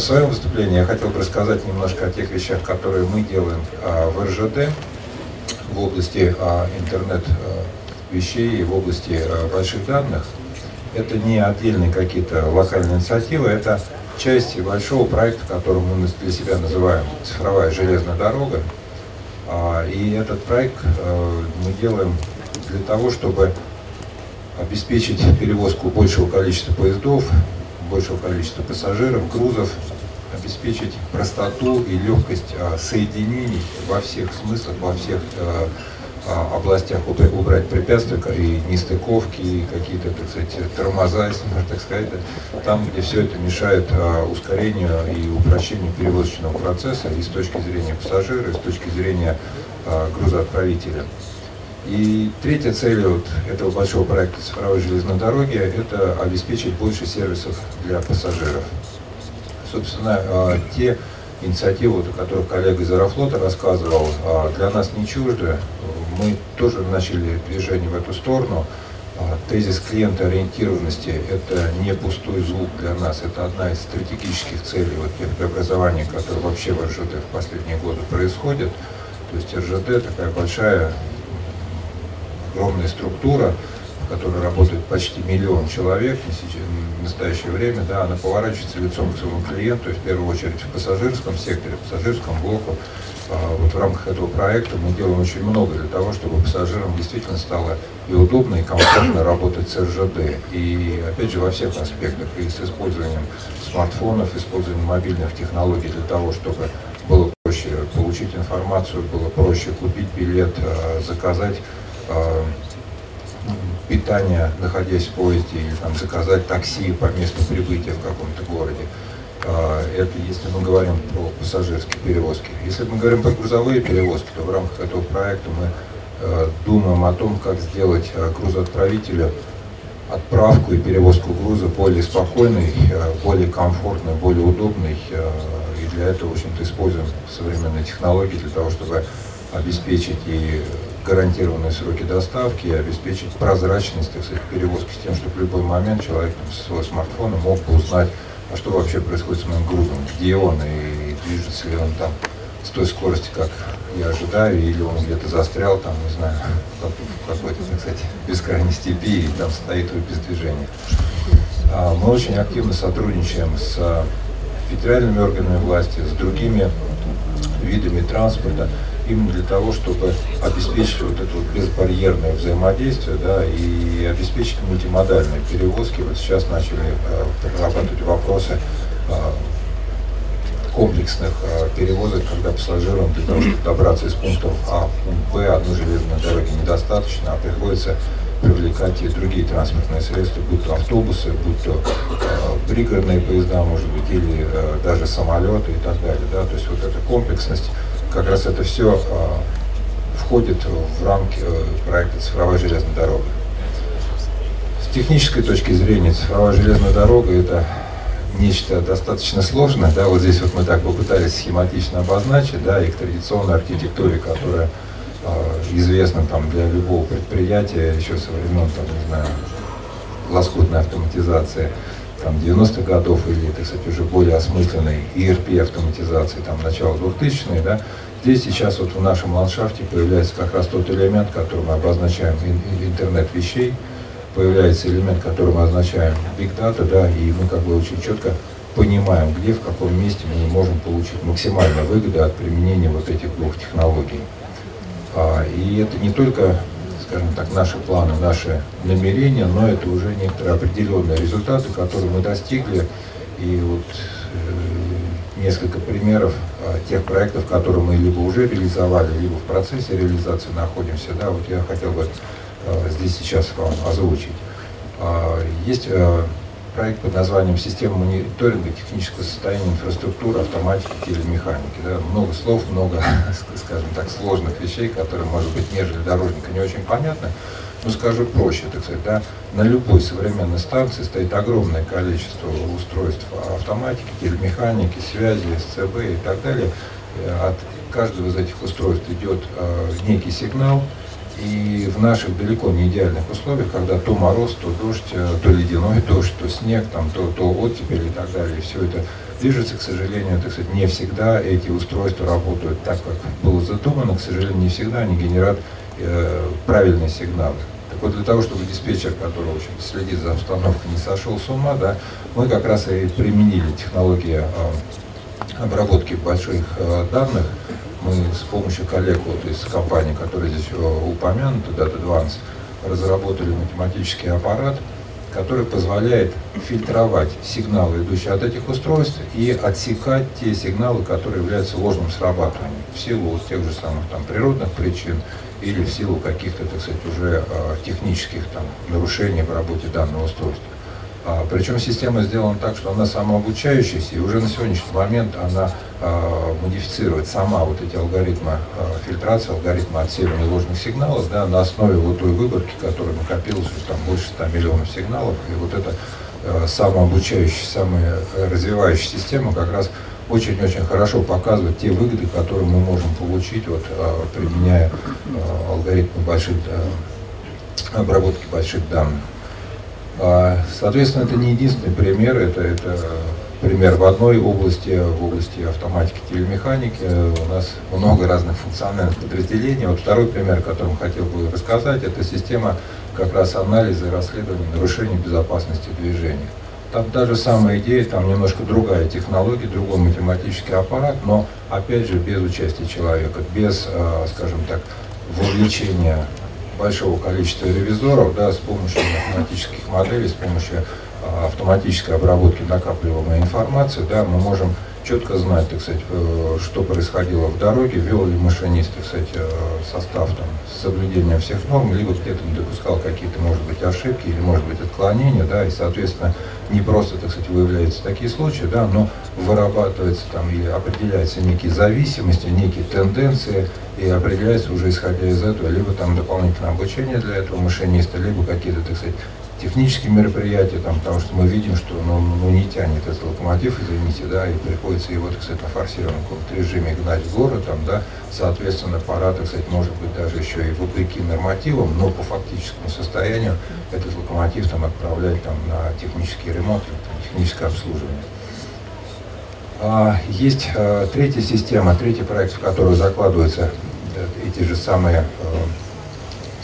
В своем выступлении я хотел бы рассказать немножко о тех вещах, которые мы делаем а, в РЖД в области а, интернет а, вещей, в области больших данных. Это не отдельные какие-то локальные инициативы, это часть большого проекта, который мы для себя называем «Цифровая железная дорога». И этот проект мы делаем для того, чтобы обеспечить перевозку большего количества поездов, большего количества пассажиров, грузов, обеспечить простоту и легкость а, соединений во всех смыслах, во всех а, областях убрать препятствия и нестыковки, и какие-то, так сказать, тормоза, если можно так сказать, там, где все это мешает а, ускорению и упрощению перевозочного процесса и с точки зрения пассажира, и с точки зрения а, грузоотправителя. И третья цель вот этого большого проекта цифровой железной дороги – это обеспечить больше сервисов для пассажиров. Собственно, те инициативы, о которых коллега из Аэрофлота рассказывал, для нас не чужды мы тоже начали движение в эту сторону. А, тезис клиента ориентированности – это не пустой звук для нас, это одна из стратегических целей вот тех преобразований, которые вообще в РЖД в последние годы происходят. То есть РЖД такая большая, огромная структура, в которой работает почти миллион человек. В настоящее время, да, она поворачивается лицом к своему клиенту, в первую очередь в пассажирском секторе, в пассажирском блоку, а, вот в рамках этого проекта мы делаем очень много для того, чтобы пассажирам действительно стало и удобно, и комфортно работать с РЖД. И опять же во всех аспектах, и с использованием смартфонов, использованием мобильных технологий для того, чтобы было проще получить информацию, было проще купить билет, а, заказать а, питание, находясь в поезде, или там, заказать такси по месту прибытия в каком-то городе. А, это если мы говорим про пассажирские перевозки. Если мы говорим про грузовые перевозки, то в рамках этого проекта мы а, думаем о том, как сделать грузоотправителю отправку и перевозку груза более спокойной, более комфортной, более удобной. И для этого, в общем-то, используем современные технологии для того, чтобы обеспечить и гарантированные сроки доставки, и обеспечить прозрачность так сказать, перевозки с тем, чтобы в любой момент человек со своего смартфона мог бы узнать, а что вообще происходит с моим грузом, где он и движется ли он там с той скоростью, как я ожидаю, или он где-то застрял там, не знаю, в какой-то, кстати, бескрайней степи и там стоит без движения. А, мы очень активно сотрудничаем с федеральными органами власти, с другими видами транспорта именно для того, чтобы обеспечить вот это вот безбарьерное взаимодействие, да, и обеспечить мультимодальные перевозки. Вот сейчас начали э, вопросы э, комплексных э, перевозок, когда пассажирам для того, чтобы добраться из пункта А в пункт Б одной железной дороги недостаточно, а приходится привлекать и другие транспортные средства, будь то автобусы, будь то э, пригородные поезда, может быть, или э, даже самолеты и так далее. Да? То есть вот эта комплексность как раз это все а, входит в рамки э, проекта «Цифровая железная дорога». С технической точки зрения цифровая железная дорога – это нечто достаточно сложное. Да, вот здесь вот мы так попытались схематично обозначить, да, и к традиционной архитектуре, которая э, известна там, для любого предприятия еще со времен, там, не знаю, лоскутной автоматизации там, 90-х годов или, так сказать, уже более осмысленной ERP автоматизации, там, начала 2000-х, да, здесь сейчас вот в нашем ландшафте появляется как раз тот элемент, который мы обозначаем интернет вещей, появляется элемент, который мы означаем Big Data, да, и мы как бы очень четко понимаем, где, в каком месте мы можем получить максимальную выгоду от применения вот этих двух технологий. А, и это не только скажем так, наши планы, наши намерения, но это уже некоторые определенные результаты, которые мы достигли. И вот э, несколько примеров э, тех проектов, которые мы либо уже реализовали, либо в процессе реализации находимся. Да, вот я хотел бы э, здесь сейчас вам озвучить. Э, есть проект под названием «Система мониторинга технического состояния инфраструктуры, автоматики, телемеханики». Да, много слов, много, скажем так, сложных вещей, которые, может быть, нежели дорожника не очень понятны. Но скажу проще, так сказать, да, на любой современной станции стоит огромное количество устройств автоматики, телемеханики, связи, СЦБ и так далее. От каждого из этих устройств идет э, некий сигнал, и в наших далеко не идеальных условиях, когда то мороз, то дождь, э, то ледяной дождь, то снег, там, то, то оттепель и так далее, все это движется, к сожалению, так сказать, не всегда эти устройства работают так, как было задумано, к сожалению, не всегда они генерят э, правильные сигналы. Так вот, для того, чтобы диспетчер, который, в общем следит за обстановкой, не сошел с ума, да, мы как раз и применили технологии э, обработки больших э, данных. Мы с помощью коллег вот из компании, которые здесь э, упомянуты, Data Advance, разработали математический аппарат, который позволяет фильтровать сигналы, идущие от этих устройств, и отсекать те сигналы, которые являются ложным срабатыванием в силу тех же самых там, природных причин или в силу каких-то, так сказать, уже э, технических там, нарушений в работе данного устройства. А, причем система сделана так, что она самообучающаяся, и уже на сегодняшний момент она а, модифицирует сама вот эти алгоритмы а, фильтрации, алгоритмы отсеивания ложных сигналов да, на основе вот той выборки, которая накопилась уже там больше 100 миллионов сигналов. И вот эта самообучающая, самая развивающая система как раз очень-очень хорошо показывает те выгоды, которые мы можем получить, вот, применяя алгоритмы больших, обработки больших данных. А, соответственно, это не единственный пример, это, это пример в одной области, в области автоматики телемеханики. У нас много разных функциональных подразделений. Вот второй пример, о котором хотел бы рассказать, это система как раз анализа и расследования нарушений безопасности движения. Там та же самая идея, там немножко другая технология, другой математический аппарат, но опять же без участия человека, без, а, скажем так, вовлечения большого количества ревизоров, да, с помощью математических моделей, с помощью а, автоматической обработки накапливаемой информации, да, мы можем четко знать, так сказать, э, что происходило в дороге, вел ли машинист, так сказать, э, состав там, с соблюдением всех норм, либо где-то допускал какие-то, может быть, ошибки или, может быть, отклонения, да, и, соответственно, не просто, так сказать, выявляются такие случаи, да, но вырабатывается там или определяются некие зависимости, некие тенденции, и определяется уже исходя из этого либо там дополнительное обучение для этого машиниста, либо какие-то, так сказать, технические мероприятия, там, потому что мы видим, что ну, ну, не тянет этот локомотив, извините, да, и приходится его, так сказать, на форсированном режиме гнать в город, там, да, соответственно, пора, так сказать, может быть, даже еще и вопреки нормативам, но по фактическому состоянию этот локомотив там отправлять там на технический ремонт, там, техническое обслуживание. А, есть а, третья система, третий проект, в который закладываются э, эти же самые а,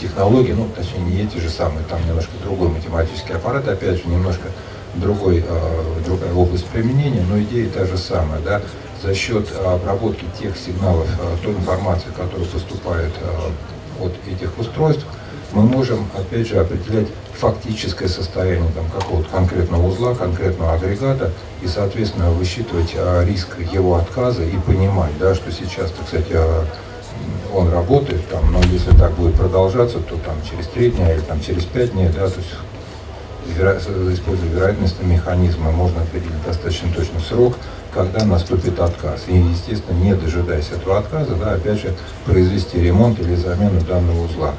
технологии, ну, точнее, не эти же самые, там немножко другой математический аппарат, опять же, немножко другой, э, другая область применения, но идея та же самая, да, за счет обработки тех сигналов, э, той информации, которая поступает э, от этих устройств, мы можем, опять же, определять фактическое состояние там, какого-то конкретного узла, конкретного агрегата, и, соответственно, высчитывать риск его отказа и понимать, да, что сейчас, а, он работает, там, но если так будет продолжаться, то там через три дня или там через пять дней, да, то есть веро... используя вероятностные механизмы, можно определить достаточно точный срок, когда наступит отказ. И, естественно, не дожидаясь этого отказа, да, опять же, произвести ремонт или замену данного узла.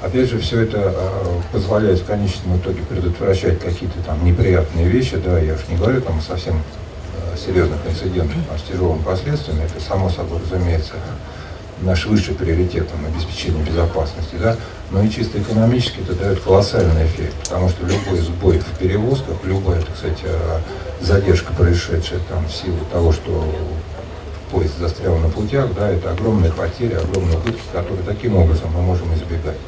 Опять же, все это э, позволяет в конечном итоге предотвращать какие-то там неприятные вещи, да, я уж не говорю там совсем серьезных инцидентах там, с тяжелыми последствиями, это само собой разумеется наш высший приоритет там, обеспечение безопасности, да, но и чисто экономически это дает колоссальный эффект, потому что любой сбой в перевозках, любая, так сказать, э, задержка, происшедшая там в силу того, что поезд застрял на путях, да, это огромные потери, огромные убытки, которые таким образом мы можем избегать.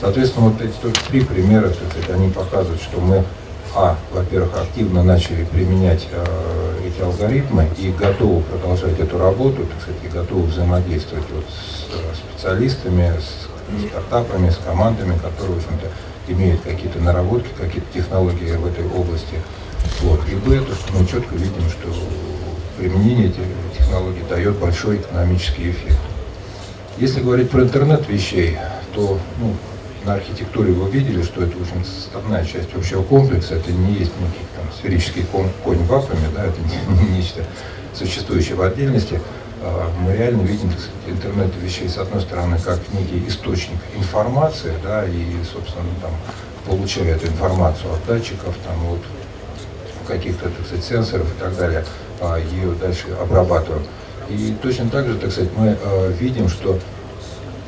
Соответственно, вот эти только три примера, так сказать, они показывают, что мы а, во-первых, активно начали применять э, эти алгоритмы и готовы продолжать эту работу, так сказать, и готовы взаимодействовать вот с э, специалистами, с стартапами, с командами, которые, в общем-то, имеют какие-то наработки, какие-то технологии в этой области. Вот. И б, то, что мы четко видим, что применение этих технологий дает большой экономический эффект. Если говорить про интернет вещей, то ну, на архитектуре вы видели, что это, общем составная часть общего комплекса, это не есть некий там, сферический конь, конь в вакууме, да, это не, не нечто существующее в отдельности. А, мы реально видим интернет вещей, с одной стороны, как некий источник информации, да, и, собственно, там, получая эту информацию от датчиков, там, вот, каких-то, так сказать, сенсоров и так далее, а, ее дальше обрабатываем. И точно так же, так сказать, мы а, видим, что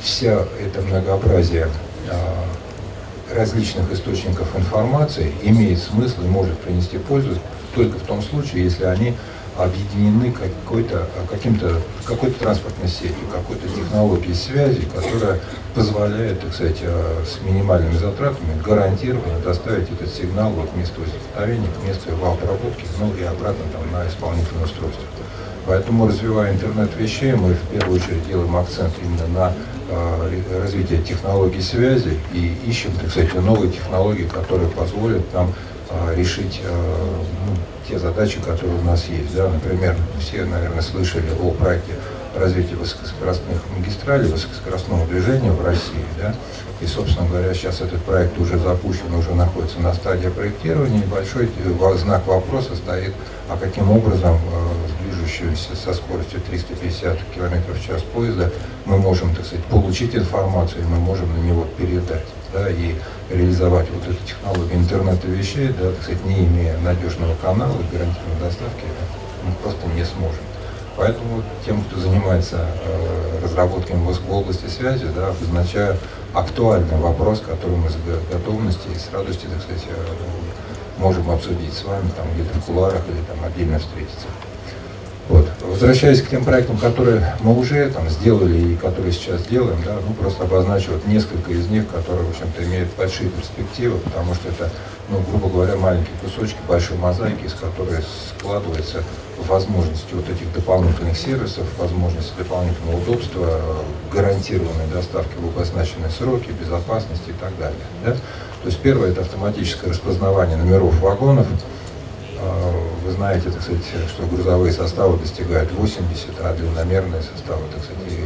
вся это многообразие различных источников информации имеет смысл и может принести пользу только в том случае, если они объединены какой-то каким-то какой-то транспортной сетью, какой-то технологией связи, которая позволяет, так сказать, э, с минимальными затратами гарантированно доставить этот сигнал от места возникновения к месту его обработки, ну и обратно там на исполнительное устройство. Поэтому, развивая интернет вещей, мы в первую очередь делаем акцент именно на э, развитие технологий связи и ищем, так сказать, новые технологии, которые позволят нам э, решить э, ну, те задачи, которые у нас есть. Да? Например, все, наверное, слышали о проекте развития высокоскоростных магистралей, высокоскоростного движения в России. Да? И, собственно говоря, сейчас этот проект уже запущен, уже находится на стадии проектирования. И большой знак вопроса стоит, а каким образом движущегося со скоростью 350 км в час поезда мы можем, так сказать, получить информацию, мы можем на него передать да, и реализовать вот эту технологию интернета вещей, да, так сказать, не имея надежного канала, гарантированной доставки, мы просто не сможем. Поэтому тем, кто занимается э, разработками в области связи, да, обозначаю актуальный вопрос, который мы с готовностью и с радостью, так сказать, э, можем обсудить с вами там где-то в куларах или там отдельно встретиться. Вот. Возвращаясь к тем проектам, которые мы уже там сделали и которые сейчас делаем, да, ну просто обозначу вот несколько из них, которые, в общем-то, имеют большие перспективы, потому что это, ну, грубо говоря, маленькие кусочки большой мозаики, из которой складывается возможности вот этих дополнительных сервисов, возможности дополнительного удобства, гарантированной доставки в обозначенные сроки, безопасности и так далее. Да? То есть первое – это автоматическое распознавание номеров вагонов, а, вы знаете, так сказать, что грузовые составы достигают 80, а длинномерные составы, так сказать,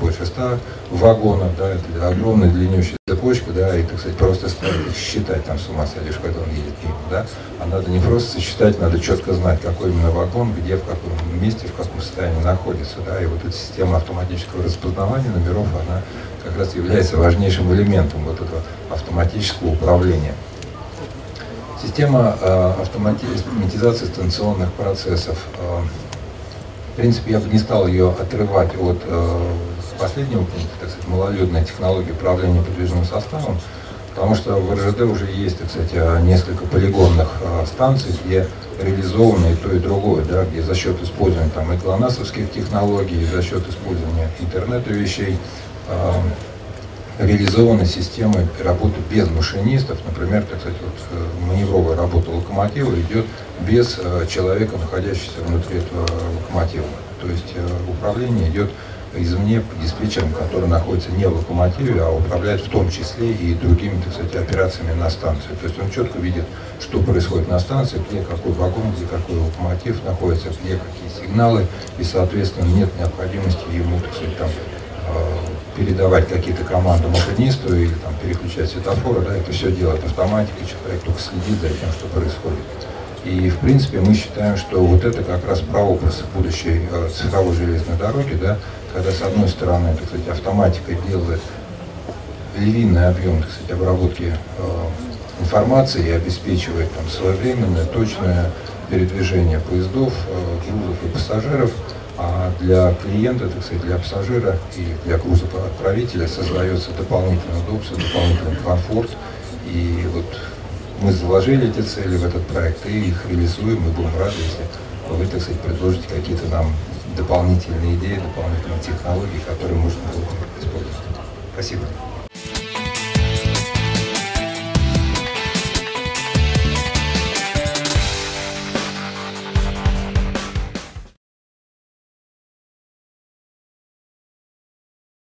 больше 100 вагонов, да, это огромная длиннющая цепочка, да, и, так сказать, просто считать там с ума сойдешь, когда он едет мимо, да, а надо не просто сосчитать, надо четко знать, какой именно вагон, где, в каком месте, в каком состоянии находится, да, и вот эта система автоматического распознавания номеров, она как раз является важнейшим элементом вот этого автоматического управления. Система э, автоматизации станционных процессов. Э, в принципе, я бы не стал ее отрывать от э, последнего пункта, так сказать, малолюдная технология управления подвижным составом, потому что в РЖД уже есть, сказать, несколько полигонных станций, где реализовано и то, и другое, да, где за счет использования там, и глонасовских технологий, и за счет использования интернета вещей, реализованы системы работы без машинистов. Например, так сказать, вот, э, маневровая работа локомотива идет без э, человека, находящегося внутри этого локомотива. То есть э, управление идет извне диспетчером, который находится не в локомотиве, а управляет в том числе и другими, так сказать, операциями на станции. То есть он четко видит, что происходит на станции, где какой вагон, где какой локомотив находится, где какие сигналы, и, соответственно, нет необходимости ему, так сказать, там передавать какие-то команды машинисту или там, переключать светофоры, да, это все делает автоматика, человек только следит за тем, что происходит. И, в принципе, мы считаем, что вот это как раз прообраз будущей э, цифровой железной дороги, да, когда, с одной стороны, так сказать, автоматика делает львиный объем, так сказать, обработки э, информации и обеспечивает там своевременное, точное передвижение поездов, э, грузов и пассажиров, а для клиента, так сказать, для пассажира и для грузоотправителя создается дополнительное удобство, дополнительный комфорт. И вот мы заложили эти цели в этот проект и их реализуем. Мы будем рады, если вы, так сказать, предложите какие-то нам дополнительные идеи, дополнительные технологии, которые можно было использовать. Спасибо.